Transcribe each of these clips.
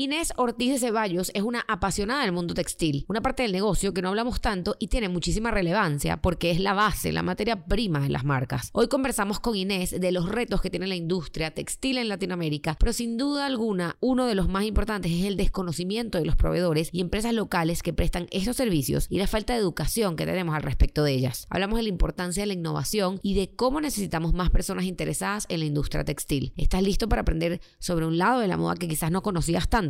Inés Ortiz de Ceballos es una apasionada del mundo textil, una parte del negocio que no hablamos tanto y tiene muchísima relevancia porque es la base, la materia prima de las marcas. Hoy conversamos con Inés de los retos que tiene la industria textil en Latinoamérica, pero sin duda alguna uno de los más importantes es el desconocimiento de los proveedores y empresas locales que prestan esos servicios y la falta de educación que tenemos al respecto de ellas. Hablamos de la importancia de la innovación y de cómo necesitamos más personas interesadas en la industria textil. ¿Estás listo para aprender sobre un lado de la moda que quizás no conocías tanto?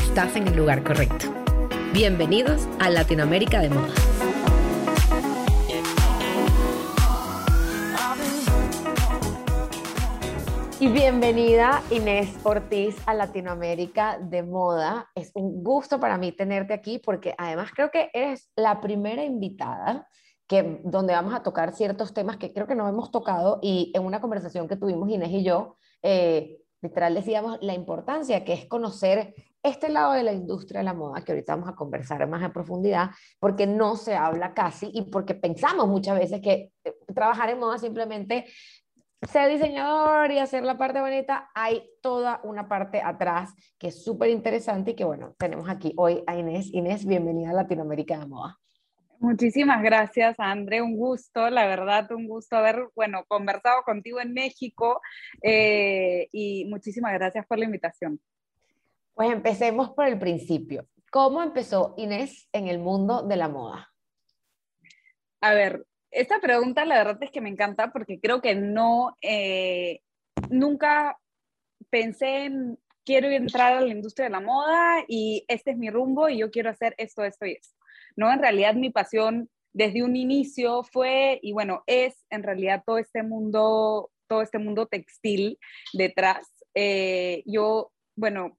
estás en el lugar correcto. Bienvenidos a Latinoamérica de Moda. Y bienvenida Inés Ortiz a Latinoamérica de Moda. Es un gusto para mí tenerte aquí porque además creo que eres la primera invitada que, donde vamos a tocar ciertos temas que creo que no hemos tocado y en una conversación que tuvimos Inés y yo, eh, literal decíamos la importancia que es conocer este lado de la industria de la moda, que ahorita vamos a conversar más en profundidad, porque no se habla casi y porque pensamos muchas veces que eh, trabajar en moda simplemente ser diseñador y hacer la parte bonita, hay toda una parte atrás que es súper interesante y que bueno, tenemos aquí hoy a Inés. Inés, bienvenida a Latinoamérica de Moda. Muchísimas gracias, André. Un gusto, la verdad, un gusto haber, bueno, conversado contigo en México eh, y muchísimas gracias por la invitación. Pues empecemos por el principio. ¿Cómo empezó Inés en el mundo de la moda? A ver, esta pregunta la verdad es que me encanta porque creo que no, eh, nunca pensé en quiero entrar a la industria de la moda y este es mi rumbo y yo quiero hacer esto, esto y esto. ¿no? En realidad mi pasión desde un inicio fue y bueno, es en realidad todo este mundo, todo este mundo textil detrás. Eh, yo, bueno,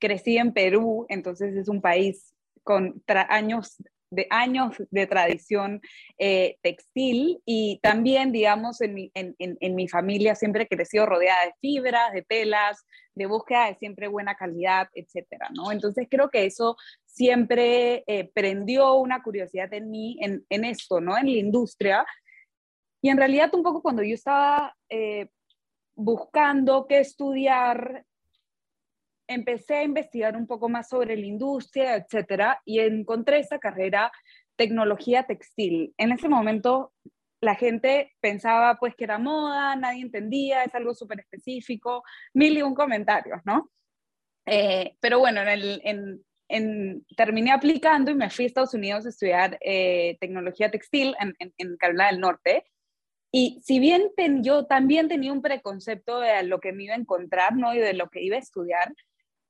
crecí en Perú, entonces es un país con años de años de tradición eh, textil y también, digamos, en mi, en, en, mi familia siempre creció rodeada de fibras, de telas, de búsqueda de siempre buena calidad, etcétera, ¿no? Entonces creo que eso siempre eh, prendió una curiosidad en mí en, esto, ¿no? En la industria. Y en realidad un poco cuando yo estaba eh, buscando qué estudiar empecé a investigar un poco más sobre la industria, etcétera, y encontré esta carrera tecnología textil. En ese momento la gente pensaba pues que era moda, nadie entendía, es algo súper específico, mil y un comentarios, ¿no? Eh, pero bueno, en en, terminé aplicando y me fui a Estados Unidos a estudiar eh, tecnología textil en, en, Carolina del Norte. Y si bien yo también tenía un preconcepto de lo que me iba a encontrar, ¿no? Y de lo que iba a estudiar,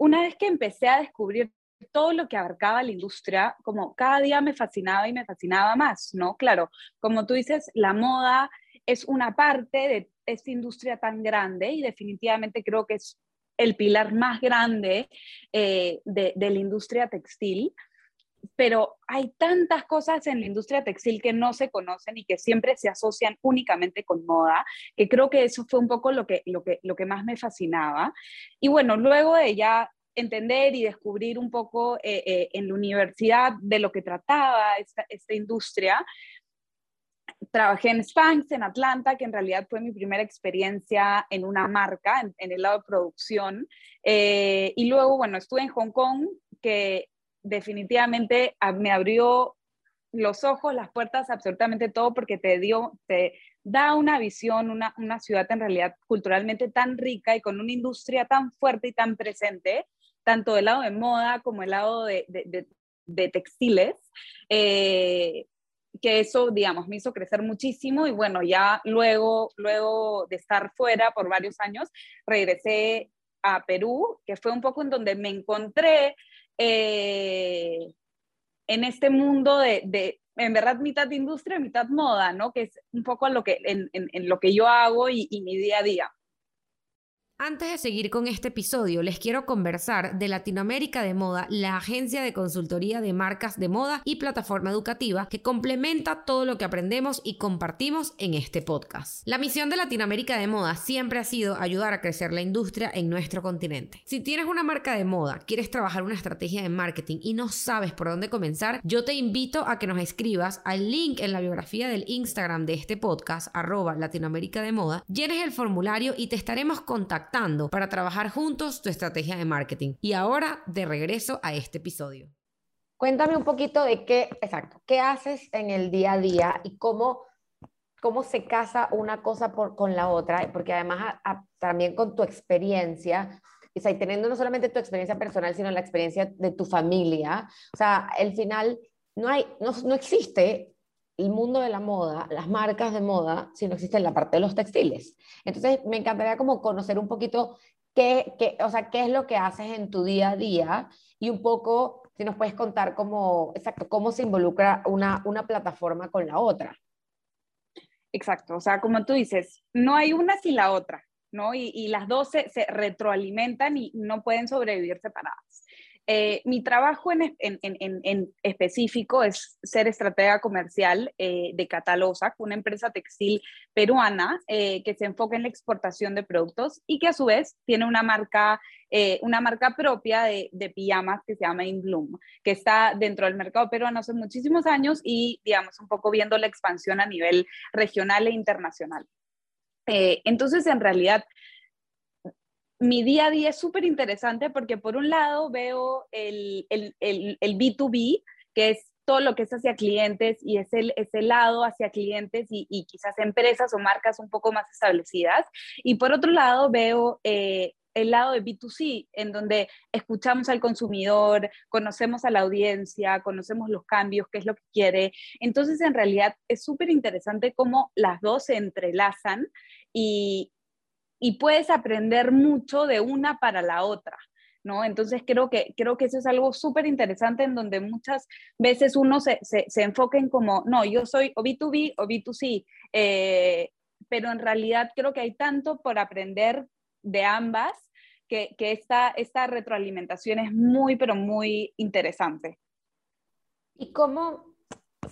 una vez que empecé a descubrir todo lo que abarcaba la industria, como cada día me fascinaba y me fascinaba más, ¿no? Claro, como tú dices, la moda es una parte de esta industria tan grande y definitivamente creo que es el pilar más grande eh, de, de la industria textil pero hay tantas cosas en la industria textil que no se conocen y que siempre se asocian únicamente con moda, que creo que eso fue un poco lo que, lo que, lo que más me fascinaba. Y bueno, luego de ya entender y descubrir un poco eh, eh, en la universidad de lo que trataba esta, esta industria, trabajé en Spanx, en Atlanta, que en realidad fue mi primera experiencia en una marca, en, el lado de producción. Eh, y luego, bueno, estuve en Hong Kong, que definitivamente me abrió los ojos, las puertas, absolutamente todo, porque te dio, te da una visión, una, una ciudad en realidad culturalmente tan rica y con una industria tan fuerte y tan presente, tanto del lado de moda como del lado de, de, textiles, eh, que eso, digamos, me hizo crecer muchísimo y bueno, ya luego, luego de estar fuera por varios años, regresé a Perú, que fue un poco en donde me encontré eh, en este mundo de, en verdad, mitad industria, mitad moda, ¿no? Que es un poco lo que, en, en, lo que yo hago y, mi día a día. Antes de seguir con este episodio, les quiero conversar de Latinoamérica de Moda, la agencia de consultoría de marcas de moda y plataforma educativa que complementa todo lo que aprendemos y compartimos en este podcast. La misión de Latinoamérica de Moda siempre ha sido ayudar a crecer la industria en nuestro continente. Si tienes una marca de moda, quieres trabajar una estrategia de marketing y no sabes por dónde comenzar, yo te invito a que nos escribas al link en la biografía del Instagram de este podcast, arroba Latinoamérica de Moda, llenes el formulario y te estaremos contactando para trabajar juntos tu estrategia de marketing. Y ahora de regreso a este episodio. Cuéntame un poquito de qué, exacto, qué haces en el día a día y cómo, cómo se casa una cosa por, con la otra, porque además también con tu experiencia, y teniendo no solamente tu experiencia personal, sino la experiencia de tu familia, o sea, al final no, hay, no, no existe el mundo de la moda, las marcas de moda, si no existe la parte de los textiles. Entonces, me encantaría como conocer un poquito qué, qué, o sea, qué es lo que haces en tu día a día y un poco, si nos puedes contar cómo, exacto, cómo se involucra una, una plataforma con la otra. Exacto, o sea, como tú dices, no hay una sin la otra, ¿no? Y, y las dos se, se, retroalimentan y no pueden sobrevivir separadas. Eh, mi trabajo en, específico es ser estratega comercial eh, de Catalosa, una empresa textil peruana eh, que se enfoca en la exportación de productos y que a su vez tiene una marca, una marca propia de, de, pijamas que se llama In Bloom, que está dentro del mercado peruano hace muchísimos años y, digamos, un poco viendo la expansión a nivel regional e internacional. entonces, en realidad, mi día a día es súper interesante porque por un lado veo el, el, el, el, B2B, que es todo lo que es hacia clientes y es el, ese lado hacia clientes y, y, quizás empresas o marcas un poco más establecidas. Y por otro lado veo eh, el lado de B2C, en donde escuchamos al consumidor, conocemos a la audiencia, conocemos los cambios, qué es lo que quiere. Entonces, en realidad, es súper interesante cómo las dos se entrelazan y, y puedes aprender mucho de una para la otra. ¿No? Entonces creo que, creo que eso es algo súper interesante en donde muchas veces uno se, se, se, enfoca en como, no, yo soy o B2B o B2C, eh, pero en realidad creo que hay tanto por aprender de ambas que, que esta, esta retroalimentación es muy, pero muy interesante. ¿Y cómo,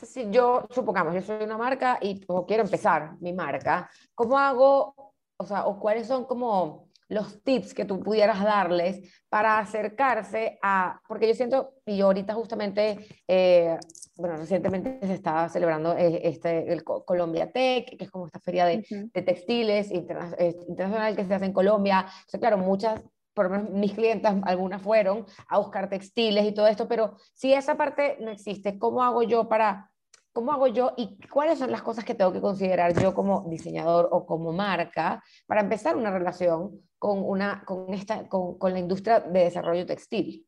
si yo, supongamos, yo soy una marca y quiero empezar mi marca, ¿cómo hago o sea, o cuáles son como los tips que tú pudieras darles para acercarse a, porque yo siento, y yo ahorita justamente, eh, bueno, recientemente se estaba celebrando eh, este, el Colombia Tech, que es como esta feria de, de textiles interna eh, internacional que se hace en Colombia. O sea, claro, muchas, por lo menos mis clientes, algunas fueron a buscar textiles y todo esto, pero si esa parte no existe, ¿cómo hago yo para ¿Cómo hago yo y cuáles son las cosas que tengo que considerar yo como diseñador o como marca para empezar una relación con, una, con, esta, con, con la industria de desarrollo textil?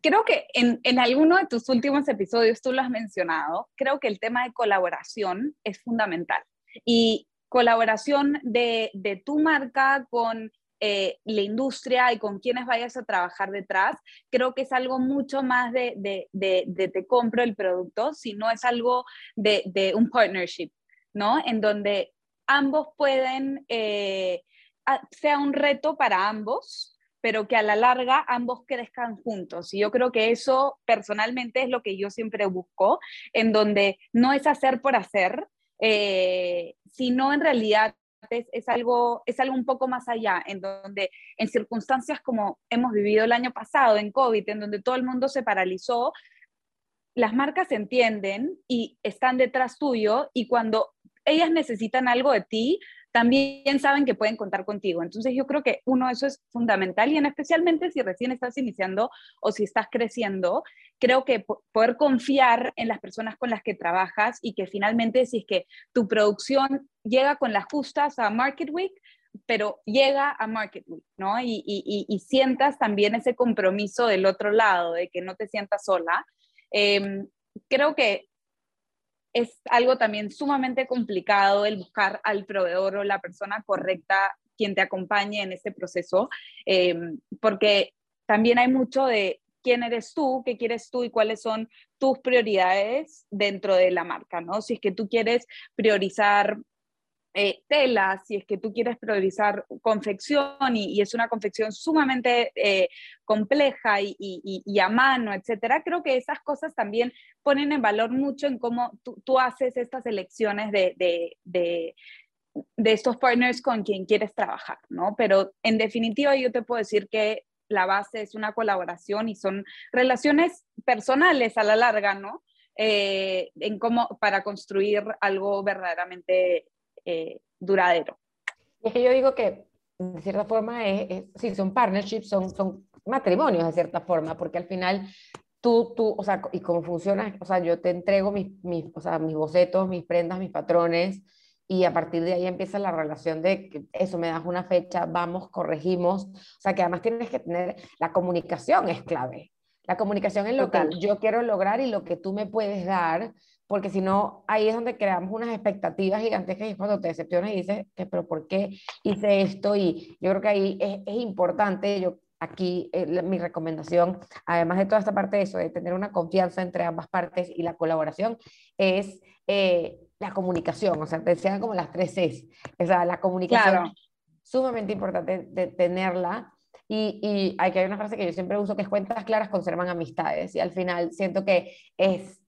Creo que en, en, alguno de tus últimos episodios tú lo has mencionado, creo que el tema de colaboración es fundamental. Y colaboración de, de tu marca con eh, la industria y con quienes vayas a trabajar detrás, creo que es algo mucho más de, de, de, te compro el producto, sino es algo de, un partnership, ¿no? En donde ambos pueden, eh, sea un reto para ambos, pero que a la larga ambos crezcan juntos. Y yo creo que eso personalmente es lo que yo siempre busco, en donde no es hacer por hacer, eh, sino en realidad es, algo, es algo un poco más allá, en donde en circunstancias como hemos vivido el año pasado, en COVID, en donde todo el mundo se paralizó, las marcas entienden y están detrás tuyo y cuando ellas necesitan algo de ti, también saben que pueden contar contigo. Entonces yo creo que uno, eso es fundamental y en especialmente si recién estás iniciando o si estás creciendo, creo que poder confiar en las personas con las que trabajas y que finalmente si es que tu producción llega con las justas a Market Week, pero llega a Market Week, ¿no? Y, y, y, sientas también ese compromiso del otro lado, de que no te sientas sola. Eh, creo que es algo también sumamente complicado el buscar al proveedor o la persona correcta quien te acompañe en este proceso, eh, porque también hay mucho de quién eres tú, qué quieres tú y cuáles son tus prioridades dentro de la marca, ¿no? Si es que tú quieres priorizar eh, si es que tú quieres priorizar confección y, es una confección sumamente eh, compleja y, a mano, etcétera, creo que esas cosas también ponen en valor mucho en cómo tú, haces estas elecciones de, de, estos partners con quien quieres trabajar, ¿no? Pero en definitiva yo te puedo decir que la base es una colaboración y son relaciones personales a la larga, ¿no? Eh, en cómo para construir algo verdaderamente eh, duradero. Es que yo digo que de cierta forma es, sí, son partnerships, son, son matrimonios de cierta forma, porque al final tú, tú, o sea, y cómo funciona, o sea, yo te entrego mis, mis, o sea, mis bocetos, mis prendas, mis patrones, y a partir de ahí empieza la relación de que eso, me das una fecha, vamos, corregimos, o sea, que además tienes que tener, la comunicación es clave, la comunicación es lo que yo quiero lograr y lo que tú me puedes dar, porque si no, ahí es donde creamos unas expectativas gigantescas y cuando te decepcionas y dices, que, pero ¿por qué hice esto? Y yo creo que ahí es, es importante, yo aquí eh, mi recomendación, además de toda esta parte de eso, de tener una confianza entre ambas partes y la colaboración, es eh, la comunicación, o sea, te decían como las tres Cs, o sea, la comunicación sumamente importante de tenerla. Y, y hay que hay una frase que yo siempre uso que es cuentas claras conservan amistades. Y al final siento que es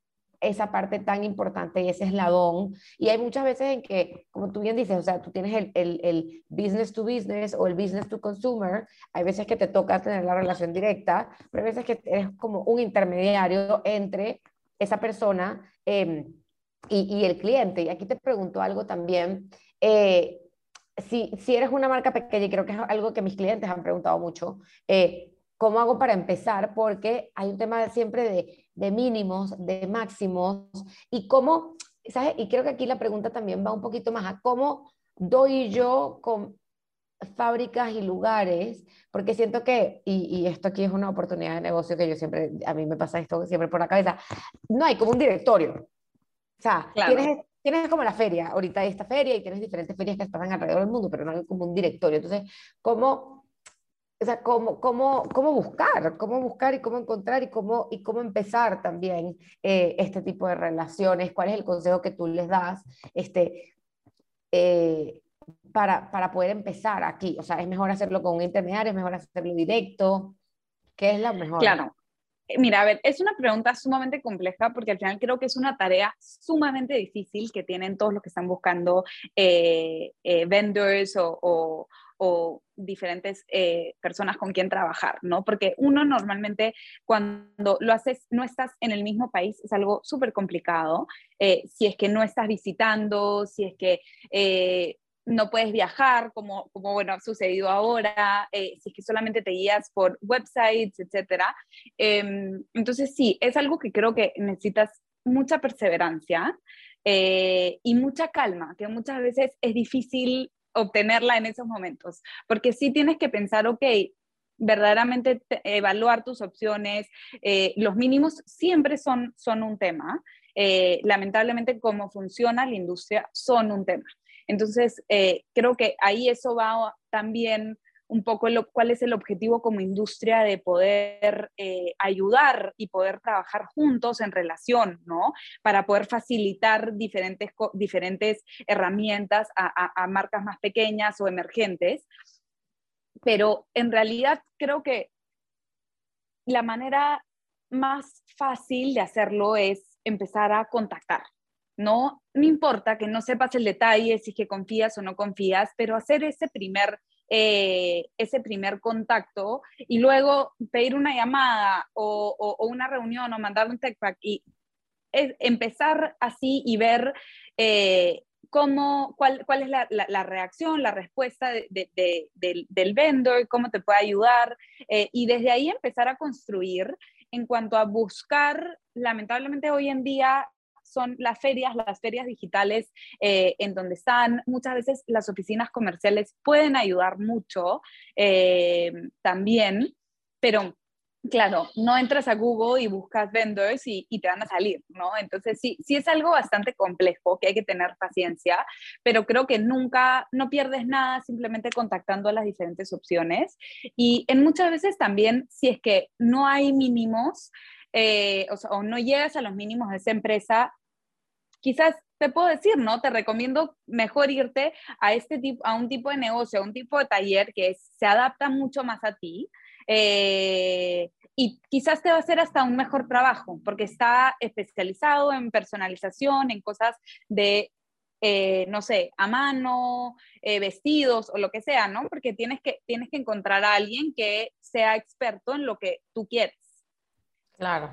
esa parte tan importante y ese eslabón. Y hay muchas veces en que, como tú bien dices, o sea, tú tienes el, el, el, business to business o el business to consumer, hay veces que te toca tener la relación directa, pero hay veces que eres como un intermediario entre esa persona em, y, y, el cliente. Y aquí te pregunto algo también. Eh, si, si, eres una marca pequeña, y creo que es algo que mis clientes han preguntado mucho, eh, ¿cómo hago para empezar? Porque hay un tema siempre de de mínimos, de máximos, y cómo, ¿sabes? Y creo que aquí la pregunta también va un poquito más a cómo doy yo con fábricas y lugares, porque siento que, y, esto aquí es una oportunidad de negocio que yo siempre, a mí me pasa esto siempre por la cabeza, no hay como un directorio. O sea, tienes, tienes como la feria, ahorita hay esta feria y tienes diferentes ferias que están alrededor del mundo, pero no hay como un directorio. Entonces, ¿cómo o sea, cómo, cómo, cómo buscar, cómo buscar y cómo encontrar y cómo, y cómo empezar también eh, este tipo de relaciones, cuál es el consejo que tú les das este, eh, para, para poder empezar aquí. O sea, es mejor hacerlo con un intermediario, es mejor hacerlo directo. ¿Qué es lo mejor? Claro. Eh, mira, a ver, es una pregunta sumamente compleja porque al final creo que es una tarea sumamente difícil que tienen todos los que están buscando vendors o, o diferentes eh, personas con quien trabajar, ¿no? Porque uno normalmente cuando lo haces, no estás en el mismo país, es algo súper complicado. Eh, si es que no estás visitando, si es que eh, no puedes viajar, como, como bueno, ha sucedido ahora, si es que solamente te guías por websites, etc. Em, entonces, sí, es algo que creo que necesitas mucha perseverancia y mucha calma, que muchas veces es difícil obtenerla en esos momentos, porque sí tienes que pensar, ok, verdaderamente evaluar tus opciones, eh, los mínimos siempre son, son un tema, eh, lamentablemente cómo funciona la industria son un tema. Entonces, eh, creo que ahí eso va también un poco lo, cuál es el objetivo como industria de poder eh, ayudar y poder trabajar juntos en relación, ¿no? Para poder facilitar diferentes, diferentes herramientas a, marcas más pequeñas o emergentes. Pero en realidad creo que la manera más fácil de hacerlo es empezar a contactar, ¿no? No importa que no sepas el detalle, si es que confías o no confías, pero hacer ese primer eh, ese primer contacto y luego pedir una llamada o, una reunión o mandar un tech pack y empezar así y ver eh, cómo, cuál, cuál es la, reacción, la respuesta del, vendor, cómo te puede ayudar eh, y desde ahí empezar a construir en cuanto a buscar, lamentablemente hoy en día son las ferias, las ferias digitales eh, en donde están. Muchas veces las oficinas comerciales pueden ayudar mucho eh, también, pero claro, no entras a Google y buscas vendors y, te van a salir, ¿no? Entonces sí, sí es algo bastante complejo que hay que tener paciencia, pero creo que nunca, no pierdes nada simplemente contactando a las diferentes opciones. Y en muchas veces también, si es que no hay mínimos, eh, o, o, no llegas a los mínimos de esa empresa, quizás te puedo decir, ¿no? Te recomiendo mejor irte a, este tipo, a un tipo de negocio, a un tipo de taller que se adapta mucho más a ti. Eh, y quizás te va a hacer hasta un mejor trabajo, porque está especializado en personalización, en cosas de, eh, no sé, a mano, eh, vestidos o lo que sea, ¿no? Porque tienes que, tienes que encontrar a alguien que sea experto en lo que tú quieres. Claro.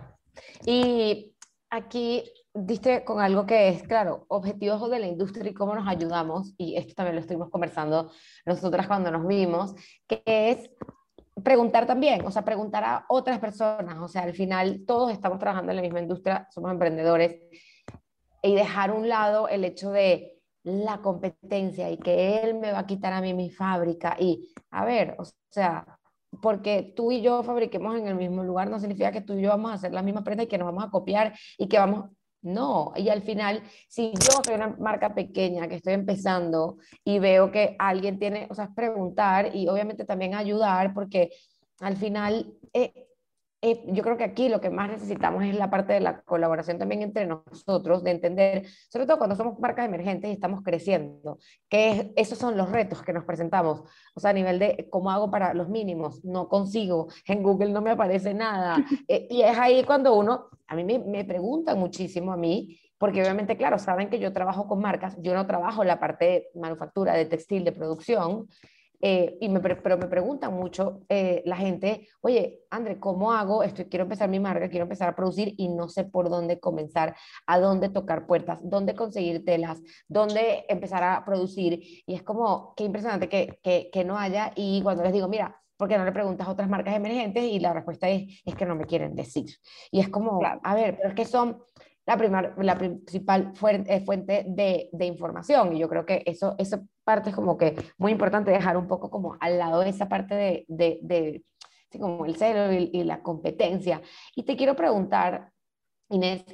Y aquí diste con algo que es, claro, objetivos de la industria y cómo nos ayudamos, y esto también lo estuvimos conversando nosotras cuando nos vimos, que es preguntar también, o sea, preguntar a otras personas, o sea, al final todos estamos trabajando en la misma industria, somos emprendedores, y dejar a un lado el hecho de la competencia y que él me va a quitar a mí mi fábrica, y a ver, o sea, porque tú y yo fabriquemos en el mismo lugar no significa que tú y yo vamos a hacer la misma prenda y que nos vamos a copiar y que vamos, no, y al final, si yo soy una marca pequeña que estoy empezando y veo que alguien tiene, o sea, preguntar y obviamente también ayudar, porque al final eh, eh, yo creo que aquí lo que más necesitamos es la parte de la colaboración también entre nosotros, de entender, sobre todo cuando somos marcas emergentes y estamos creciendo, que esos son los retos que nos presentamos. O sea, a nivel de cómo hago para los mínimos, no consigo, en Google no me aparece nada. Eh, y es ahí cuando uno, a mí me, me preguntan muchísimo a mí, porque obviamente, claro, saben que yo trabajo con marcas, yo no trabajo la parte de manufactura, de textil, de producción, eh, y me, pero me preguntan mucho eh, la gente, oye, André, ¿cómo hago? Estoy, quiero empezar mi marca, quiero empezar a producir y no sé por dónde comenzar, a dónde tocar puertas, dónde conseguir telas, dónde empezar a producir. Y es como, qué impresionante que, que, que no haya. Y cuando les digo, mira, ¿por qué no le preguntas a otras marcas emergentes? Y la respuesta es, es que no me quieren decir. Y es como, a ver, pero es que son la, la principal fuente, fuente de, de, información. Y yo creo que eso, esa parte es como que muy importante dejar un poco como al lado esa parte de, de, de como el cero y, y, la competencia. Y te quiero preguntar, Inés,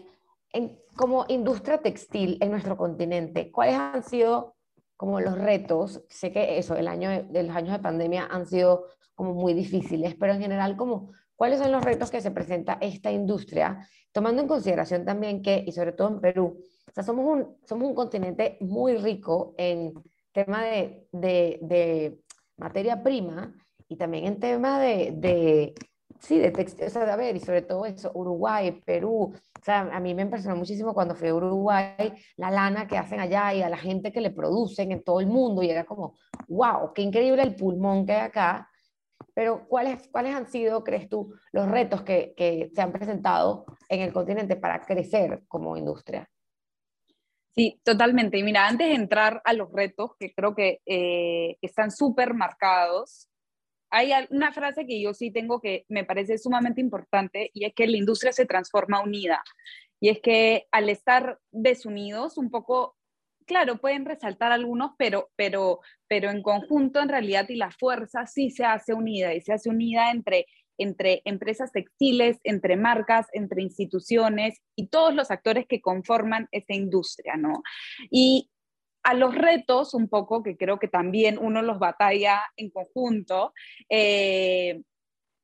en, como industria textil en nuestro continente, ¿cuáles han sido como los retos? Sé que eso, el año de, los años de pandemia han sido como muy difíciles, pero en general, como, ¿cuáles son los retos que se presenta esta industria tomando en consideración también que, y sobre todo en Perú, o sea, somos, un, somos un continente muy rico en tema de, de, de materia prima y también en tema de, de sí, de textil, o sea, a ver, y sobre todo eso, Uruguay, Perú, o sea, a mí me impresionó muchísimo cuando fui a Uruguay, la lana que hacen allá y a la gente que le producen en todo el mundo, y era como, wow, qué increíble el pulmón que hay acá, pero ¿cuáles, ¿cuáles han sido, crees tú, los retos que, que se han presentado en el continente para crecer como industria? Sí, totalmente. Y mira, antes de entrar a los retos, que creo que eh, están súper marcados, hay una frase que yo sí tengo que me parece sumamente importante y es que la industria se transforma unida. Y es que al estar desunidos, un poco claro, pueden resaltar algunos, pero, pero, pero en conjunto, en realidad, y la fuerza sí se hace unida, y se hace unida entre, entre empresas textiles, entre marcas, entre instituciones y todos los actores que conforman esta industria, ¿no? Y a los retos, un poco, que creo que también uno los batalla en conjunto, eh,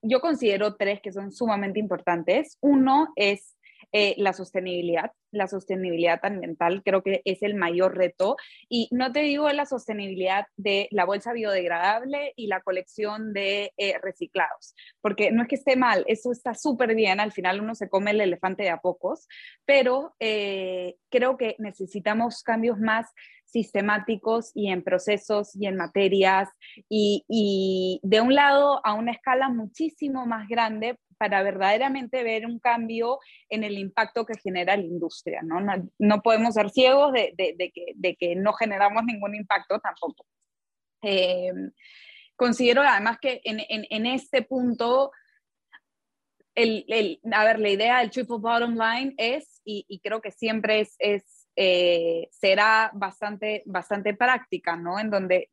yo considero tres que son sumamente importantes. Uno es eh, la sostenibilidad, la sostenibilidad ambiental creo que es el mayor reto. Y no te digo la sostenibilidad de la bolsa biodegradable y la colección de eh, reciclados, porque no es que esté mal, eso está súper bien, al final uno se come el elefante de a pocos, pero eh, creo que necesitamos cambios más sistemáticos y en procesos y en materias y, y, de un lado a una escala muchísimo más grande para verdaderamente ver un cambio en el impacto que genera la industria. No, no, no podemos ser ciegos de, de, que, de, que, no generamos ningún impacto tampoco. Eh, considero además que en, en, este punto, el, el, a ver, la idea del triple bottom line es, y, y creo que siempre es eh, será bastante, bastante práctica, ¿no? En donde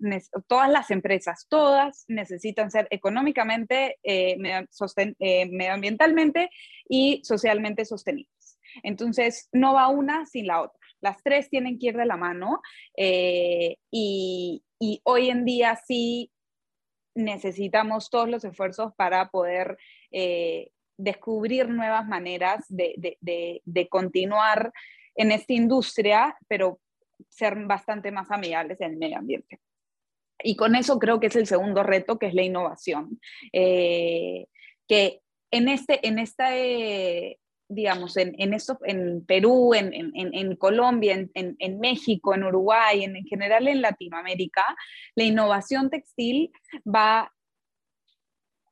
todas las empresas, todas necesitan ser económicamente, eh, eh, medioambientalmente y socialmente sostenibles. Entonces, no va una sin la otra. Las tres tienen que ir de la mano y, y hoy en día sí necesitamos todos los esfuerzos para poder descubrir nuevas maneras de, de, de, de continuar en esta industria, pero ser bastante más amigables en el medio ambiente. Y con eso creo que es el segundo reto, que es la innovación. Eh, que en, este, en esta, eh, digamos, en, en, esto, en Perú, en, en, en Colombia, en, México, en Uruguay, en, general en Latinoamérica, la innovación textil va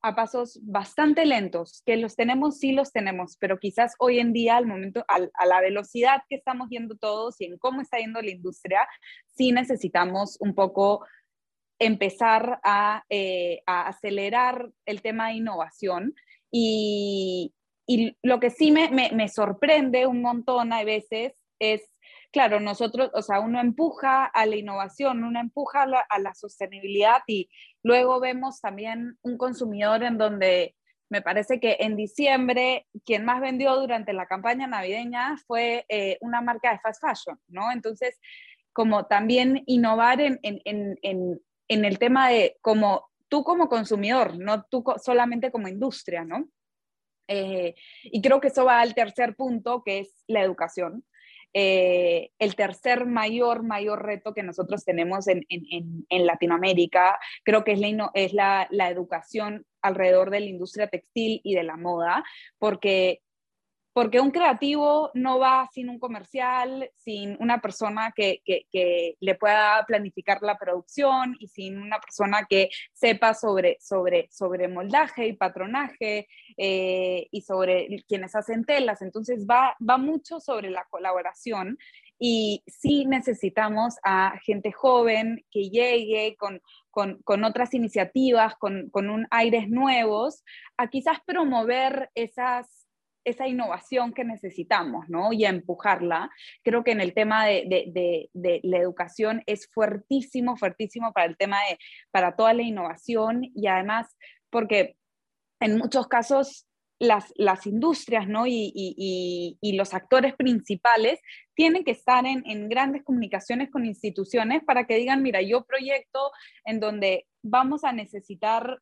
a pasos bastante lentos, que los tenemos, sí los tenemos, pero quizás hoy en día, al momento, a la velocidad que estamos yendo todos y en cómo está yendo la industria, sí necesitamos un poco empezar a, eh, acelerar el tema de innovación. Y, lo que sí me, me, sorprende un montón a veces es, claro, nosotros, o sea, uno empuja a la innovación, uno empuja a la, sostenibilidad y luego vemos también un consumidor en donde me parece que en diciembre quien más vendió durante la campaña navideña fue eh, una marca de fast fashion, ¿no? Entonces, como también innovar en, en, en, en el tema de como tú como consumidor, no tú solamente como industria, ¿no? Eh, y creo que eso va al tercer punto, que es la educación. Eh, el tercer mayor, mayor reto que nosotros tenemos en, en, en Latinoamérica, creo que es, la, es la, la educación alrededor de la industria textil y de la moda, porque porque un creativo no va sin un comercial, sin una persona que, le pueda planificar la producción y sin una persona que sepa sobre, sobre, sobre moldaje y patronaje eh, y sobre quienes hacen telas. Entonces va, va mucho sobre la colaboración y sí necesitamos a gente joven que llegue con, con, otras iniciativas, con, con un aires nuevos, a quizás promover esas esa innovación que necesitamos, ¿no? Y a empujarla. Creo que en el tema de, la educación es fuertísimo, fuertísimo para el tema de, para toda la innovación y además porque en muchos casos las, las industrias, ¿no? Y, los actores principales tienen que estar en, en grandes comunicaciones con instituciones para que digan, mira, yo proyecto en donde vamos a necesitar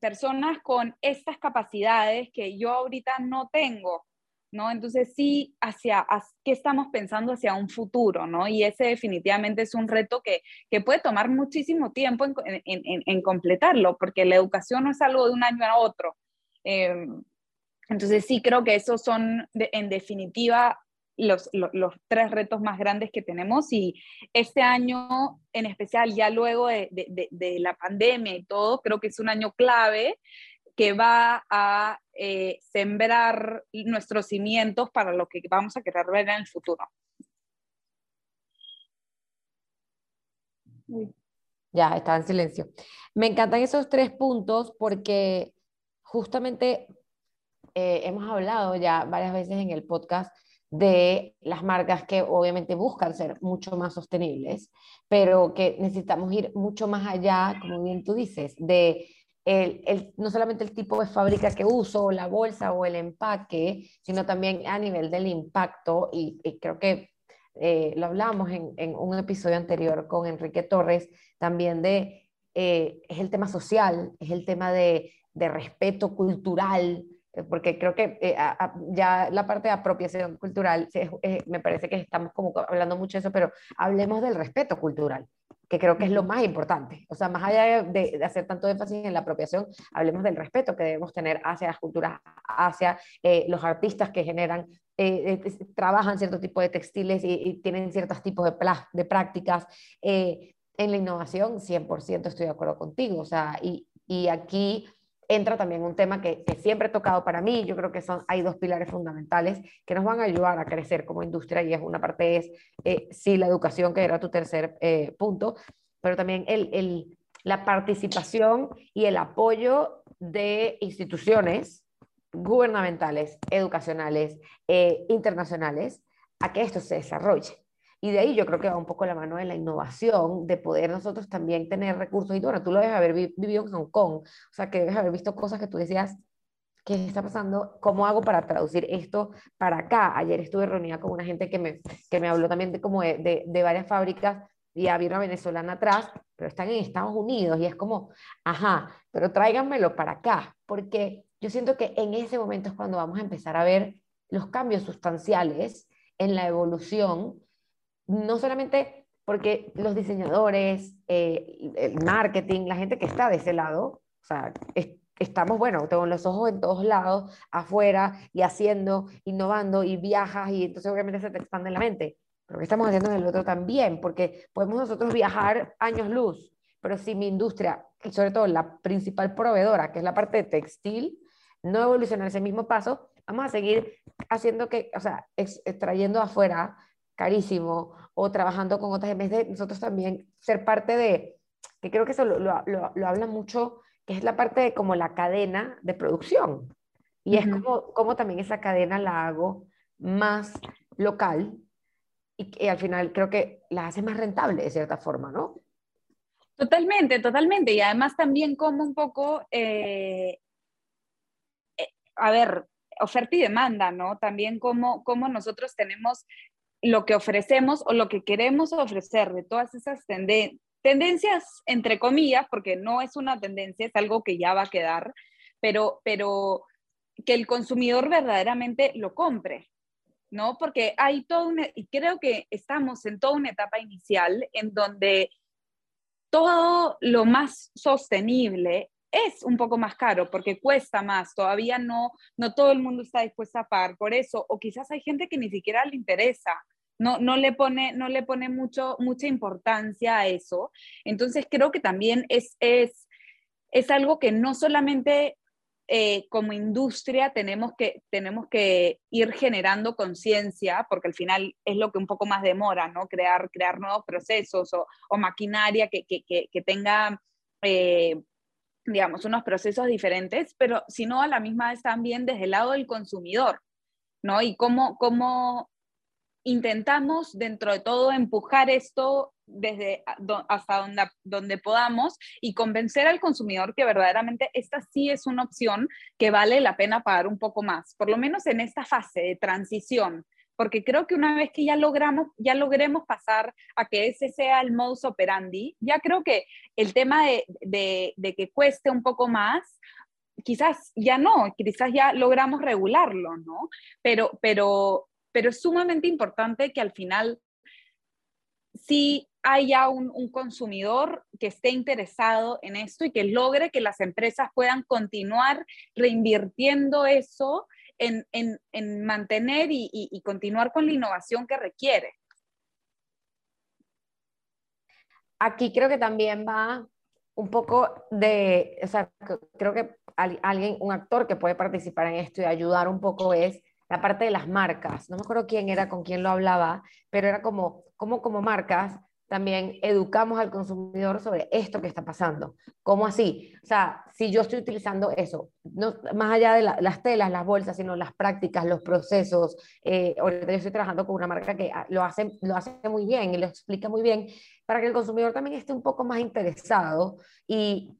personas con estas capacidades que yo ahorita no tengo, ¿no? Entonces sí, hacia, qué estamos pensando hacia un futuro, ¿no? Y ese definitivamente es un reto que, que puede tomar muchísimo tiempo en, completarlo, porque la educación no es algo de un año a otro. Em, entonces sí creo que esos son, en definitiva, los, los, tres retos más grandes que tenemos y este año en especial, ya luego de, de, la pandemia y todo, creo que es un año clave que va a eh, sembrar nuestros cimientos para lo que vamos a querer ver en el futuro. Ya, estaba en silencio. Me encantan esos tres puntos porque justamente eh, hemos hablado ya varias veces en el podcast de las marcas que obviamente buscan ser mucho más sostenibles, pero que necesitamos ir mucho más allá, como bien tú dices, de el, no solamente el tipo de fábrica que uso, la bolsa o el empaque, sino también a nivel del impacto, y, creo que eh, lo hablamos en, en, un episodio anterior con Enrique Torres, también de, eh, es el tema social, es el tema de, de respeto cultural, porque creo que eh, ya la parte de apropiación cultural, eh, me parece que estamos como hablando mucho de eso, pero hablemos del respeto cultural, que creo que es lo más importante. O sea, más allá de, hacer tanto énfasis en la apropiación, hablemos del respeto que debemos tener hacia las culturas, hacia los artistas que generan, trabajan cierto tipo de textiles y, tienen ciertos tipos de, de prácticas. en la innovación, 100% estoy de acuerdo contigo. O sea, y, y aquí entra también un tema que, siempre he tocado para mí. Yo creo que son, hay dos pilares fundamentales que nos van a ayudar a crecer como industria y es una parte es, eh, sí, la educación, que era tu tercer eh, punto, pero también el, el, la participación y el apoyo de instituciones gubernamentales, educacionales, eh, internacionales, a que esto se desarrolle. Y de ahí yo creo que va un poco la mano de la innovación, de poder nosotros también tener recursos. Y bueno, tú lo debes haber vivido en Hong Kong, o sea, que debes haber visto cosas que tú decías, ¿qué está pasando? ¿Cómo hago para traducir esto para acá? Ayer estuve reunida con una gente que me, que me habló también de, como de, de, varias fábricas y había una venezolana atrás, pero están en Estados Unidos y es como, ajá, pero tráiganmelo para acá, porque yo siento que en ese momento es cuando vamos a empezar a ver los cambios sustanciales en la evolución, no solamente porque los diseñadores, eh, el marketing, la gente que está de ese lado, o sea, estamos, bueno, tengo los ojos en todos lados, afuera y haciendo, innovando y viajas y entonces obviamente se te expande la mente. Pero ¿qué estamos haciendo en el otro también? Porque podemos nosotros viajar años luz, pero si mi industria, y sobre todo la principal proveedora, que es la parte de textil, no evoluciona ese mismo paso, vamos a seguir haciendo que, o sea, extrayendo afuera carísimo o trabajando con otras, en vez de nosotros también ser parte de, que creo que eso lo, lo, lo, habla mucho, que es la parte de como la cadena de producción. Y es como, como también esa cadena la hago más local y, que al final creo que la hace más rentable de cierta forma, ¿no? Totalmente, totalmente. Y además también como un poco, eh, eh, a ver, oferta y demanda, ¿no? También como, como nosotros tenemos lo que ofrecemos o lo que queremos ofrecer de todas esas tendencias, entre comillas, porque no es una tendencia, es algo que ya va a quedar, pero, pero que el consumidor verdaderamente lo compre, ¿no? Porque hay todo una, y creo que estamos en toda una etapa inicial en donde todo lo más sostenible es un poco más caro porque cuesta más, todavía no, no todo el mundo está dispuesto a pagar por eso, o quizás hay gente que ni siquiera le interesa, no, no le pone, no le pone mucho, mucha importancia a eso. Entonces creo que también es, es, es algo que no solamente eh, como industria tenemos que, tenemos que ir generando conciencia, porque al final es lo que un poco más demora, ¿no? Crear, crear nuevos procesos o, maquinaria que, que, que, tenga, eh, digamos, unos procesos diferentes, pero sino a la misma vez también desde el lado del consumidor, ¿no? Y cómo, cómo intentamos dentro de todo empujar esto desde hasta donde, donde podamos y convencer al consumidor que verdaderamente esta sí es una opción que vale la pena pagar un poco más, por lo menos en esta fase de transición, porque creo que una vez que ya logramos, ya logremos pasar a que ese sea el modus operandi, ya creo que el tema de, de, de que cueste un poco más, quizás ya no, quizás ya logramos regularlo, ¿no? Pero, pero pero es sumamente importante que al final sí haya un, un, consumidor que esté interesado en esto y que logre que las empresas puedan continuar reinvirtiendo eso en, en, en mantener y, y, continuar con la innovación que requiere. Aquí creo que también va un poco de, o sea, creo que alguien, un actor que puede participar en esto y ayudar un poco es la parte de las marcas. No me acuerdo quién era, con quién lo hablaba, pero era como, como, como marcas también educamos al consumidor sobre esto que está pasando. ¿Cómo así? O sea, si yo estoy utilizando eso, no, más allá de las telas, las bolsas, sino las prácticas, los procesos. Eh, ahorita yo estoy trabajando con una marca que ah, lo hace, lo hace muy bien y lo explica muy bien para que el consumidor también esté un poco más interesado. Y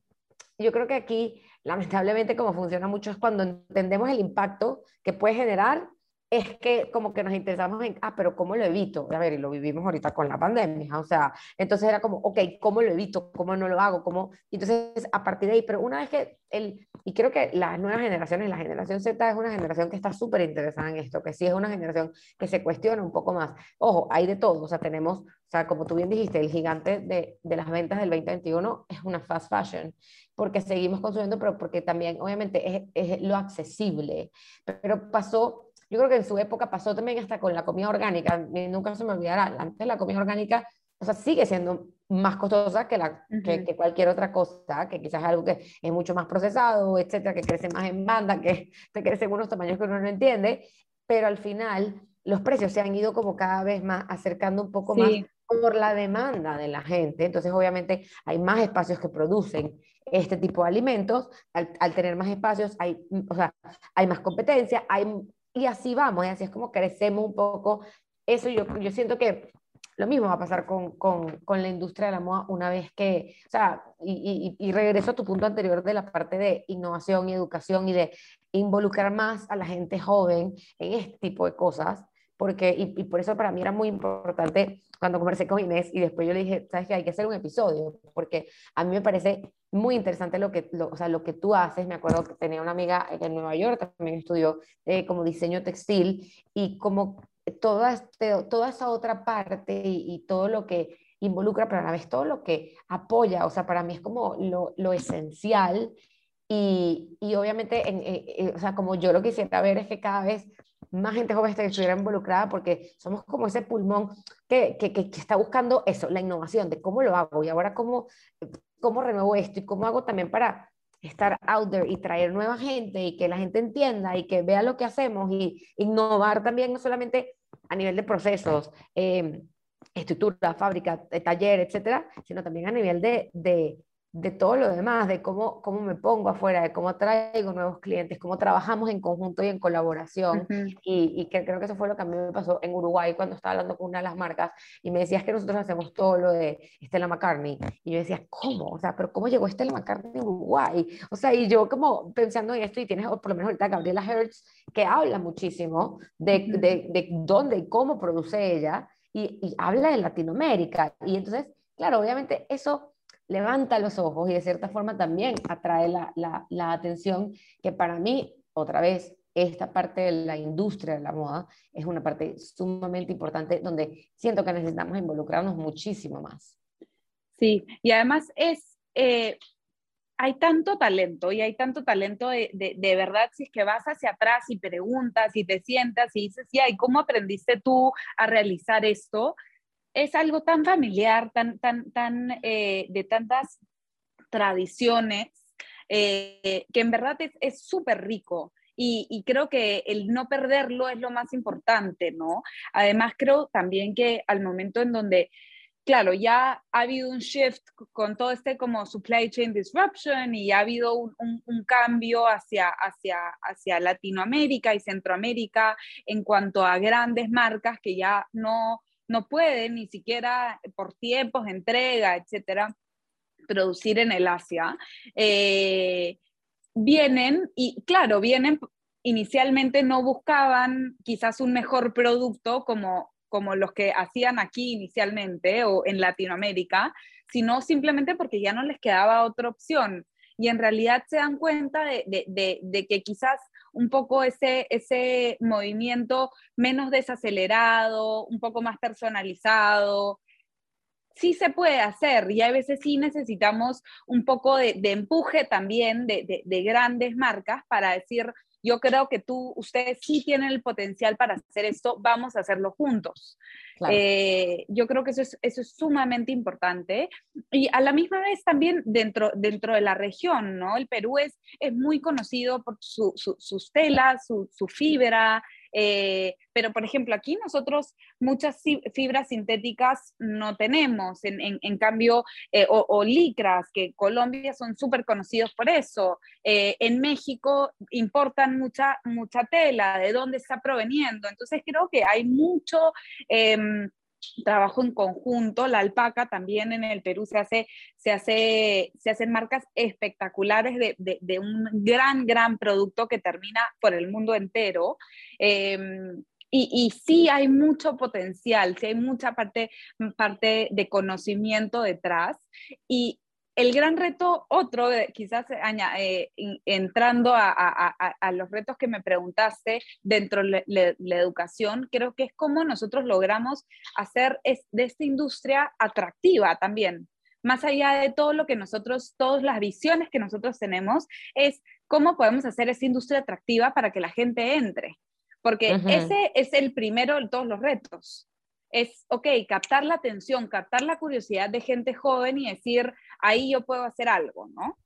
yo creo que aquí lamentablemente como funciona mucho es cuando entendemos el impacto que puede generar, es que como que nos interesamos en, ah, pero ¿cómo lo evito? A ver, y lo vivimos ahorita con la pandemia, o sea, entonces era como, ok, ¿cómo lo evito? ¿Cómo no lo hago? ¿Cómo? Entonces, a partir de ahí, pero una vez que el, y creo que las nuevas generaciones, la generación Z es una generación que está súper interesada en esto, que sí es una generación que se cuestiona un poco más. Ojo, hay de todo, o sea, tenemos, o sea, como tú bien dijiste, el gigante de, de las ventas del 2021 es una fast fashion, porque seguimos consumiendo, pero porque también, obviamente, es, es lo accesible. Pero pasó yo creo que en su época pasó también hasta con la comida orgánica. Nunca se me olvidará. Antes la comida orgánica, o sea, sigue siendo más costosa que, la, que, cualquier otra cosa, que quizás es algo que es mucho más procesado, etcétera, que crece más en banda, que te crece en unos tamaños que uno no entiende, pero al final los precios se han ido como cada vez más acercando un poco más por la demanda de la gente. Entonces, obviamente, hay más espacios que producen este tipo de alimentos. Al, al tener más espacios, hay, o sea, hay más competencia, hay y así vamos, y así es como crecemos un poco. Eso yo, yo siento que lo mismo va a pasar con, con, con, la industria de la moda una vez que, o sea, y, y, y, regreso a tu punto anterior de la parte de innovación y educación y de involucrar más a la gente joven en este tipo de cosas, porque, y, por eso para mí era muy importante cuando conversé con Inés y después yo le dije, sabes que hay que hacer un episodio, porque a mí me parece muy interesante lo que, lo, o sea, lo que tú haces. Me acuerdo que tenía una amiga en Nueva York, también estudió eh, como diseño textil y como toda, este, toda esa otra parte y, todo lo que involucra, pero a la vez todo lo que apoya, o sea, para mí es como lo, lo esencial y, y obviamente, en, eh, eh, o sea, como yo lo quisiera ver es que cada vez más gente joven estuviera involucrada porque somos como ese pulmón que, que, que, está buscando eso, la innovación, de cómo lo hago y ahora cómo, cómo renuevo esto y cómo hago también para estar out there y traer nueva gente y que la gente entienda y que vea lo que hacemos y innovar también no solamente a nivel de procesos, eh, estructura, fábrica, taller, etcétera, sino también a nivel de, de, de todo lo demás, de cómo, cómo me pongo afuera, de cómo traigo nuevos clientes, cómo trabajamos en conjunto y en colaboración. y, y, que creo que eso fue lo que a mí me pasó en Uruguay cuando estaba hablando con una de las marcas y me decías que nosotros hacemos todo lo de Stella McCartney. Y yo decía, ¿cómo? O sea, pero ¿cómo llegó Stella McCartney a Uruguay? O sea, y yo como pensando en esto y tienes por lo menos ahorita Gabriela Hertz que habla muchísimo de, de, de dónde y cómo produce ella y, y habla de Latinoamérica. Y entonces, claro, obviamente eso levanta los ojos y de cierta forma también atrae la, la, la, atención que para mí, otra vez, esta parte de la industria de la moda es una parte sumamente importante donde siento que necesitamos involucrarnos muchísimo más. Sí, y además es, eh, hay tanto talento y hay tanto talento de, de, de, verdad si es que vas hacia atrás y preguntas y te sientas y dices, ya, ¿y cómo aprendiste tú a realizar esto? Es algo tan familiar, tan, tan, tan, eh, de tantas tradiciones, eh, que en verdad es súper rico. Y, creo que el no perderlo es lo más importante, ¿no? Además, creo también que al momento en donde, claro, ya ha habido un shift con todo este como supply chain disruption y ha habido un, un, un cambio hacia, hacia, hacia Latinoamérica y Centroamérica en cuanto a grandes marcas que ya no no puede ni siquiera por tiempos entrega, etcétera, producir en el Asia, eh, vienen y claro, vienen inicialmente no buscaban quizás un mejor producto como, como los que hacían aquí inicialmente o en Latinoamérica, sino simplemente porque ya no les quedaba otra opción. Y en realidad se dan cuenta de, de, de que quizás un poco ese, ese movimiento menos desacelerado, un poco más personalizado. Sí se puede hacer y a veces sí necesitamos un poco de, empuje también de grandes marcas para decir, yo creo que tú, ustedes sí tienen el potencial para hacer esto, vamos a hacerlo juntos. Claro. Eh, yo creo que eso es, eso es sumamente importante. Y a la misma vez también dentro, dentro de la región, ¿no? El Perú es, es muy conocido por su, su, sus telas, su, su fibra, eh, pero, por ejemplo, aquí nosotros muchas fibras sintéticas no tenemos, en, cambio, eh, o, o, licras, que Colombia son súper conocidos por eso. Eh, en México importan mucha, mucha tela, ¿de dónde está proveniendo? Entonces, creo que hay mucho em, trabajo en conjunto. La alpaca también en el Perú se hace, se hace, se hacen marcas espectaculares de, un gran, gran producto que termina por el mundo entero. Eh, y, y, sí hay mucho potencial, sí hay mucha parte, parte de conocimiento detrás. Y el gran reto, otro, quizás eh, entrando a, a, a, los retos que me preguntaste dentro de la, la educación, creo que es cómo nosotros logramos hacer es, de esta industria atractiva también. Más allá de todo lo que nosotros, todas las visiones que nosotros tenemos, es cómo podemos hacer esa industria atractiva para que la gente entre. Porque uh -huh. ese es el primero de todos los retos es, ok, captar la atención, captar la curiosidad de gente joven y decir, ahí yo puedo hacer algo, ¿no?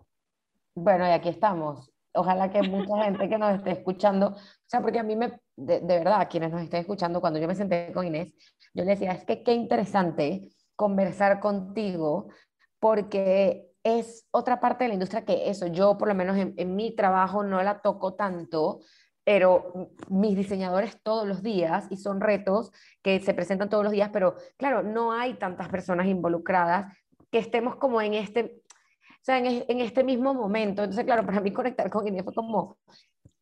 Bueno, y aquí estamos. Ojalá que mucha gente que nos esté escuchando, o sea, porque a mí me, de, de verdad, quienes nos estén escuchando, cuando yo me senté con Inés, yo le decía, es que qué interesante conversar contigo, porque es otra parte de la industria que eso, yo por lo menos en, en mi trabajo no la toco tanto, pero mis diseñadores todos los días, y son retos que se presentan todos los días, pero claro, no hay tantas personas involucradas que estemos como en este, o sea, en, en este mismo momento. Entonces, claro, para mí conectar con Inés fue como,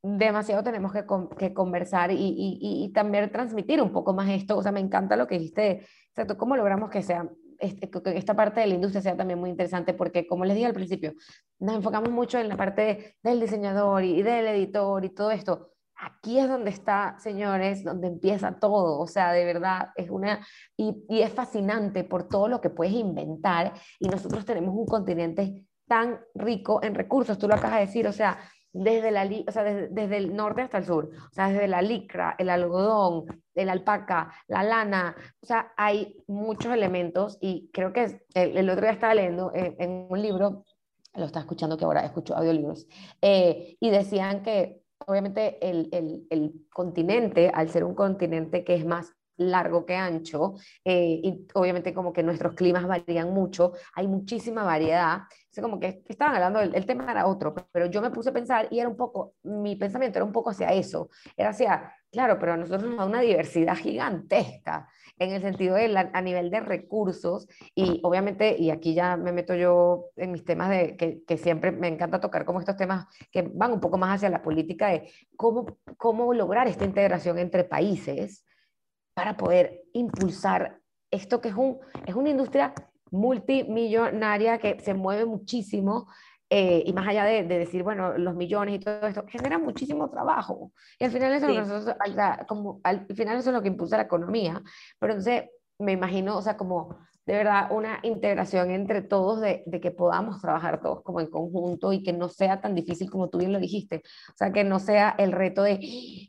demasiado tenemos que, que conversar y, y, y, también transmitir un poco más esto. O sea, me encanta lo que dijiste, exacto, cómo logramos que sea este, que esta parte de la industria sea también muy interesante porque, como les dije al principio, nos enfocamos mucho en la parte del diseñador y del editor y todo esto. Aquí es donde está, señores, donde empieza todo. O sea, de verdad, es una... Y, y es fascinante por todo lo que puedes inventar. Y nosotros tenemos un continente tan rico en recursos, tú lo acabas de decir, o sea, desde, la, o sea, desde, el norte hasta el sur, o sea, desde la licra, el algodón, el alpaca, la lana, o sea, hay muchos elementos y creo que el, otro día estaba leyendo en, un libro, lo estaba escuchando que ahora escucho audiolibros, eh, y decían que obviamente el, el, el continente, al ser un continente que es más largo que ancho, eh, y obviamente como que nuestros climas varían mucho, hay muchísima variedad, es como que estaban hablando, el, el, tema era otro, pero yo me puse a pensar y era un poco, mi pensamiento era un poco hacia eso, era hacia, claro, pero a nosotros nos da una diversidad gigantesca en el sentido de a nivel de recursos y obviamente, y aquí ya me meto yo en mis temas de que, que, siempre me encanta tocar como estos temas que van un poco más hacia la política de cómo, cómo lograr esta integración entre países para poder impulsar esto que es, un, es una industria multimillonaria que se mueve muchísimo eh, y más allá de, decir, bueno, los millones y todo esto, genera muchísimo trabajo. Y al final eso, como, al final eso es lo que impulsa la economía. Pero entonces me imagino, o sea, como de verdad una integración entre todos, de, de, que podamos trabajar todos como en conjunto y que no sea tan difícil como tú bien lo dijiste. O sea, que no sea el reto de...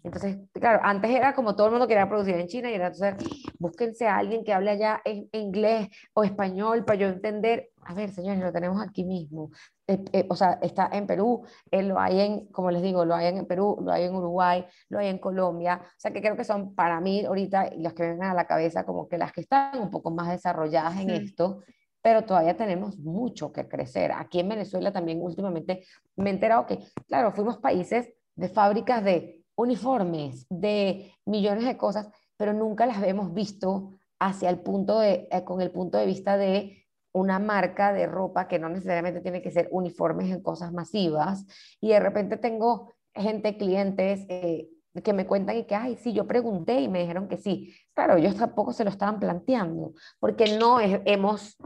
Entonces, claro, antes era como todo el mundo quería producir en China y era, entonces, búsquense a alguien que hable allá en inglés o español para yo entender. A ver, señores, lo tenemos aquí mismo. Eh, eh, o sea, está en Perú, eh, lo hay en, como les digo, lo hay en Perú, lo hay en Uruguay, lo hay en Colombia, o sea que creo que son para mí ahorita las que me vengan a la cabeza como que las que están un poco más desarrolladas en esto, pero todavía tenemos mucho que crecer. Aquí en Venezuela también últimamente me he enterado que, claro, fuimos países de fábricas de uniformes, de millones de cosas, pero nunca las hemos visto hacia el punto de, con el punto de vista de una marca de ropa que no necesariamente tiene que ser uniformes en cosas masivas y de repente tengo gente, clientes eh, que me cuentan y que, ay, sí, yo pregunté y me dijeron que sí. Claro, ellos tampoco se lo estaban planteando porque no hemos,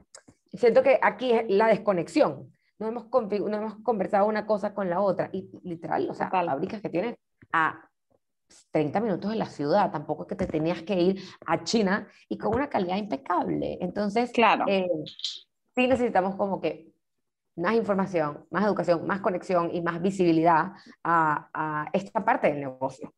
siento que aquí es la desconexión, no hemos, no hemos conversado una cosa con la otra y literal, o sea, fábricas que tienen a 30 minutos de la ciudad, tampoco es que te tenías que ir a China y con una calidad impecable. Entonces, claro. Eh, sí necesitamos como que más información, más educación, más conexión y más visibilidad a, a esta parte del negocio.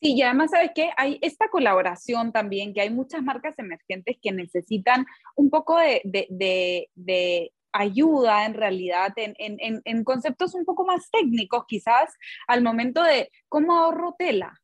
Sí, y además, ¿sabes qué? Hay esta colaboración también, que hay muchas marcas emergentes que necesitan un poco de, de, de, de ayuda en realidad en, en, en, conceptos un poco más técnicos, quizás al momento de cómo ahorro tela,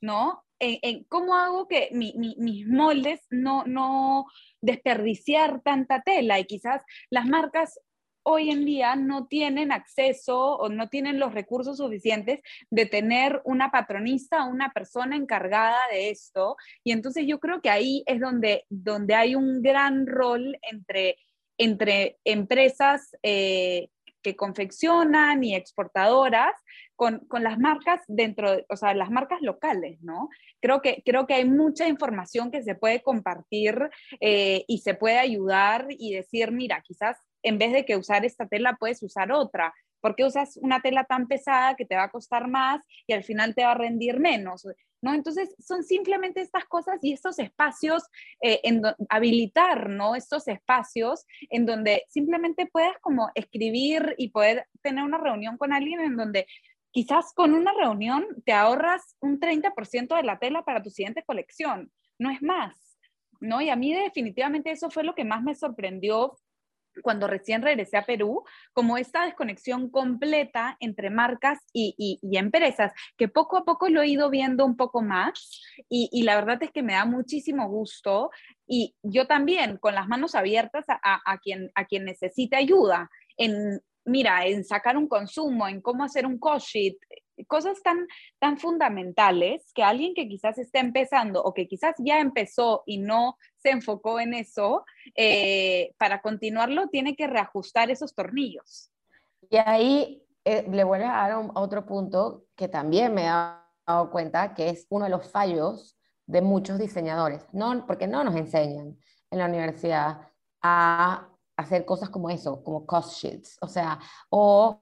¿no? En, cómo hago que mi, mis moldes no, no desperdiciar tanta tela y quizás las marcas hoy en día no tienen acceso o no tienen los recursos suficientes de tener una patronista, una persona encargada de esto. Y entonces yo creo que ahí es donde, donde hay un gran rol entre entre empresas eh, que confeccionan y exportadoras con, con, las marcas dentro, o sea, las marcas locales, ¿no? Creo que, creo que hay mucha información que se puede compartir eh, y se puede ayudar y decir, mira, quizás en vez de que usar esta tela puedes usar otra. ¿Por qué usas una tela tan pesada que te va a costar más y al final te va a rendir menos? ¿no? Entonces, son simplemente estas cosas y estos espacios, eh, en habilitar, ¿no? Estos espacios en donde simplemente puedes como escribir y poder tener una reunión con alguien en donde quizás con una reunión te ahorras un 30% de la tela para tu siguiente colección, no es más, ¿no? Y a mí definitivamente eso fue lo que más me sorprendió cuando recién regresé a Perú, como esta desconexión completa entre marcas y, empresas, que poco a poco lo he ido viendo un poco más y, la verdad es que me da muchísimo gusto y yo también con las manos abiertas a, quien, a quien necesite ayuda en, mira, en sacar un consumo, en cómo hacer un cost cosas tan, tan fundamentales que alguien que quizás está empezando o que quizás ya empezó y no se enfocó en eso, eh, para continuarlo tiene que reajustar esos tornillos. Y ahí eh, le vuelves a dar un, otro punto que también me he dado cuenta que es uno de los fallos de muchos diseñadores, no, porque no nos enseñan en la universidad a hacer cosas como eso, como cost sheets, o sea, o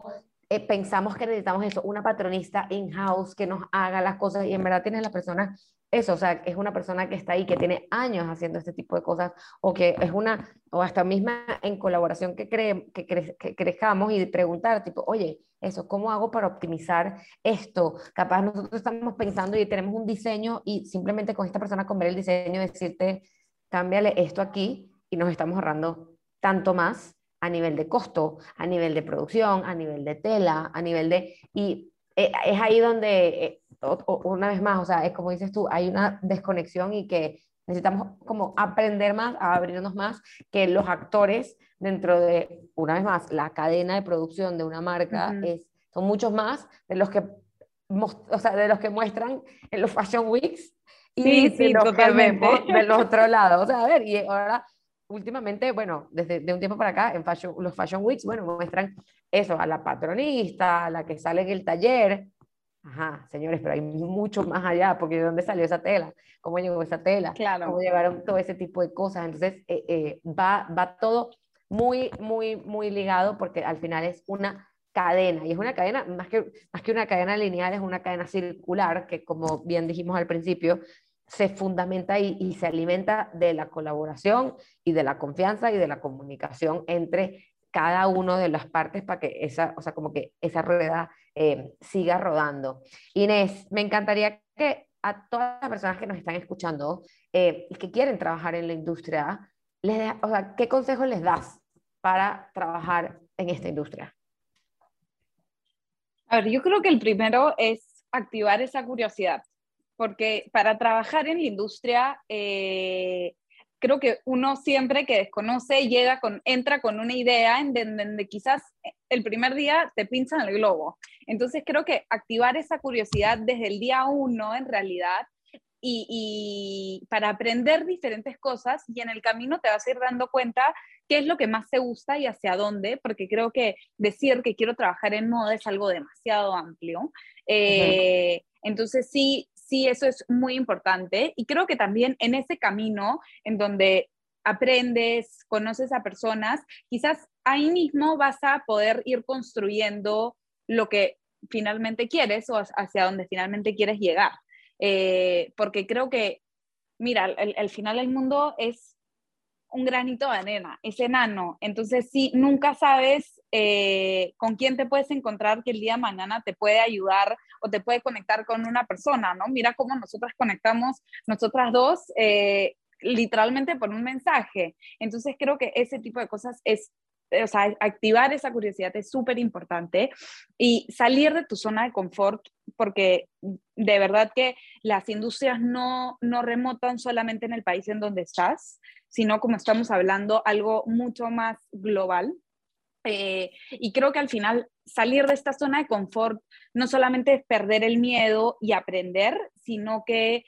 eh, pensamos que necesitamos eso, una patronista in-house que nos haga las cosas y en verdad tienes la persona eso, o sea, es una persona que está ahí, que tiene años haciendo este tipo de cosas, o que es una, o hasta misma en colaboración que, cree, que, que crezcamos y preguntar, tipo, oye, eso, ¿cómo hago para optimizar esto? Capaz nosotros estamos pensando y tenemos un diseño y simplemente con esta persona con ver el diseño decirte, cámbiale esto aquí y nos estamos ahorrando tanto más a nivel de costo, a nivel de producción, a nivel de tela, a nivel de... Y eh, es ahí donde, eh, una vez más, o sea, es como dices tú, hay una desconexión y que necesitamos como aprender más, a abrirnos más, que los actores dentro de, una vez más, la cadena de producción de una marca es, son muchos más de los que, o sea, de los que muestran en los Fashion Weeks y sí, sí, los que vemos del otro lado. O sea, a ver, y ahora últimamente, bueno, desde de un tiempo para acá, en fashion, los Fashion Weeks, bueno, muestran eso, a la patronista, a la que sale en el taller. Ajá, señores, pero hay mucho más allá, porque ¿de dónde salió esa tela? ¿Cómo llegó esa tela? Claro. ¿Cómo llegaron todo ese tipo de cosas? Entonces, eh, eh, va, va todo muy, muy, muy ligado porque al final es una cadena, y es una cadena, más que, más que una cadena lineal, es una cadena circular, que como bien dijimos al principio, se fundamenta y, se alimenta de la colaboración y de la confianza y de la comunicación entre cada una de las partes para que esa, o sea, como que esa rueda eh, siga rodando. Inés, me encantaría que a todas las personas que nos están escuchando eh, y que quieren trabajar en la industria, les o sea, ¿qué consejos les das para trabajar en esta industria? A ver, yo creo que el primero es activar esa curiosidad porque para trabajar en la industria, eh, creo que uno siempre que desconoce llega con, entra con una idea en donde, quizás el primer día te pinchan el globo. Entonces creo que activar esa curiosidad desde el día uno en realidad y, para aprender diferentes cosas y en el camino te vas a ir dando cuenta qué es lo que más te gusta y hacia dónde, porque creo que decir que quiero trabajar en moda es algo demasiado amplio. Eh, entonces sí, sí, eso es muy importante. Y creo que también en ese camino en donde aprendes, conoces a personas, quizás ahí mismo vas a poder ir construyendo lo que finalmente quieres o hacia donde finalmente quieres llegar. Eh, porque creo que, mira, el, final del mundo es un granito de arena, es enano. Entonces, sí, nunca sabes eh, con quién te puedes encontrar que el día de mañana te puede ayudar o te puede conectar con una persona, ¿no? Mira cómo nosotras conectamos, nosotras dos, eh, literalmente por un mensaje. Entonces, creo que ese tipo de cosas es o sea, activar esa curiosidad es súper importante y salir de tu zona de confort, porque de verdad que las industrias no, no remotan solamente en el país en donde estás, sino como estamos hablando, algo mucho más global. Eh, y creo que al final salir de esta zona de confort no solamente es perder el miedo y aprender, sino que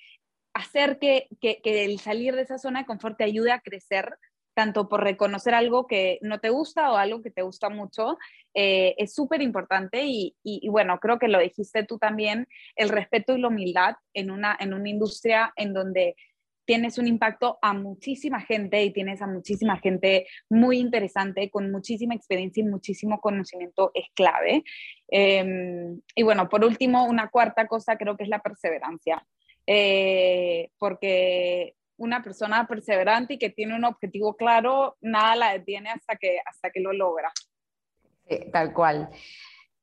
hacer que, que, que el salir de esa zona de confort te ayude a crecer tanto por reconocer algo que no te gusta o algo que te gusta mucho, eh, es súper importante y, bueno, creo que lo dijiste tú también, el respeto y la humildad en una, en una industria en donde tienes un impacto a muchísima gente y tienes a muchísima gente muy interesante, con muchísima experiencia y muchísimo conocimiento es clave. Em, y bueno, por último, una cuarta cosa creo que es la perseverancia. Eh, porque una persona perseverante y que tiene un objetivo claro, nada la detiene hasta que, hasta que lo logra. tal cual.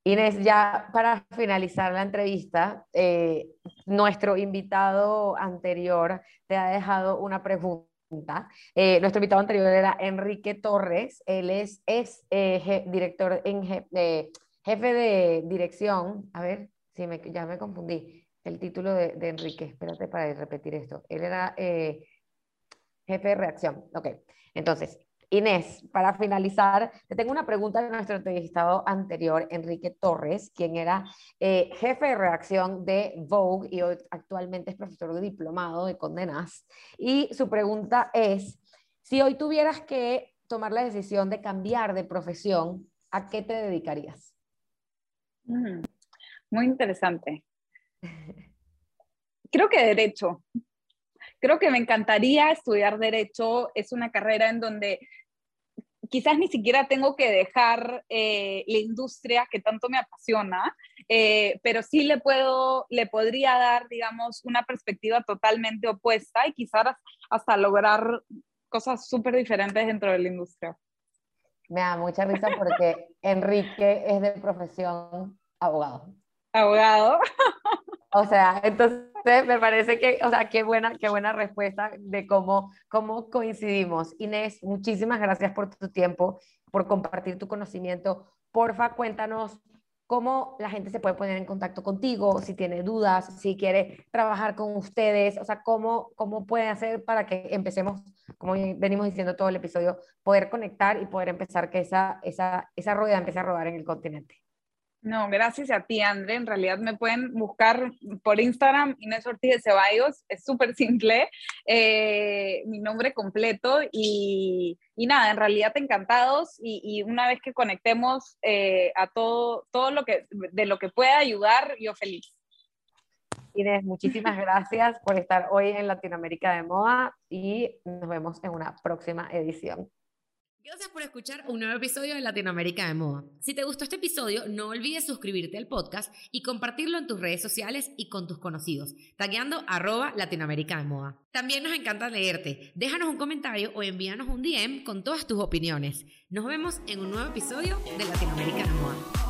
Inés, ya para finalizar la entrevista, eh, nuestro invitado anterior te ha dejado una pregunta. Eh, nuestro invitado anterior era Enrique Torres, él es, es eh, director en jefe de dirección, a ver, si me, ya me confundí, el título de, Enrique, espérate para repetir esto. Él era eh, jefe de reacción. Ok, entonces, Inés, para finalizar, te tengo una pregunta de nuestro entrevistado anterior, Enrique Torres, quien era eh, jefe de reacción de Vogue y hoy actualmente es profesor de diplomado de condenas. Y su pregunta es, si hoy tuvieras que tomar la decisión de cambiar de profesión, ¿a qué te dedicarías? Muy interesante. Creo que derecho. Creo que me encantaría estudiar derecho. Es una carrera en donde quizás ni siquiera tengo que dejar eh, la industria que tanto me apasiona, eh, pero sí le puedo, le podría dar, digamos, una perspectiva totalmente opuesta y quizás hasta lograr cosas súper diferentes dentro de la industria. Me da mucha risa porque Enrique es de profesión abogado. Abogado. O sea, entonces me parece que, o sea, qué buena, qué buena respuesta de cómo, cómo coincidimos. Inés, muchísimas gracias por tu tiempo, por compartir tu conocimiento. Porfa, cuéntanos cómo la gente se puede poner en contacto contigo, si tiene dudas, si quiere trabajar con ustedes, o sea, cómo, cómo puede hacer para que empecemos, como venimos diciendo todo el episodio, poder conectar y poder empezar que esa, esa, esa rueda empiece a rodar en el continente. No, gracias a ti, André. En realidad me pueden buscar por Instagram, Inés Ortiz de Ceballos. Es súper simple, eh, mi nombre completo. Y, nada, en realidad encantados. Y, una vez que conectemos eh, a todo, todo lo que, de lo que pueda ayudar, yo feliz. Inés, muchísimas gracias por estar hoy en Latinoamérica de Moda y nos vemos en una próxima edición. Gracias por escuchar un nuevo episodio de Latinoamérica de Moda. Si te gustó este episodio, no olvides suscribirte al podcast y compartirlo en tus redes sociales y con tus conocidos, tagueando arroba Latinoamérica de Moda. También nos encanta leerte. Déjanos un comentario o envíanos un DM con todas tus opiniones. Nos vemos en un nuevo episodio de Latinoamérica de Moda.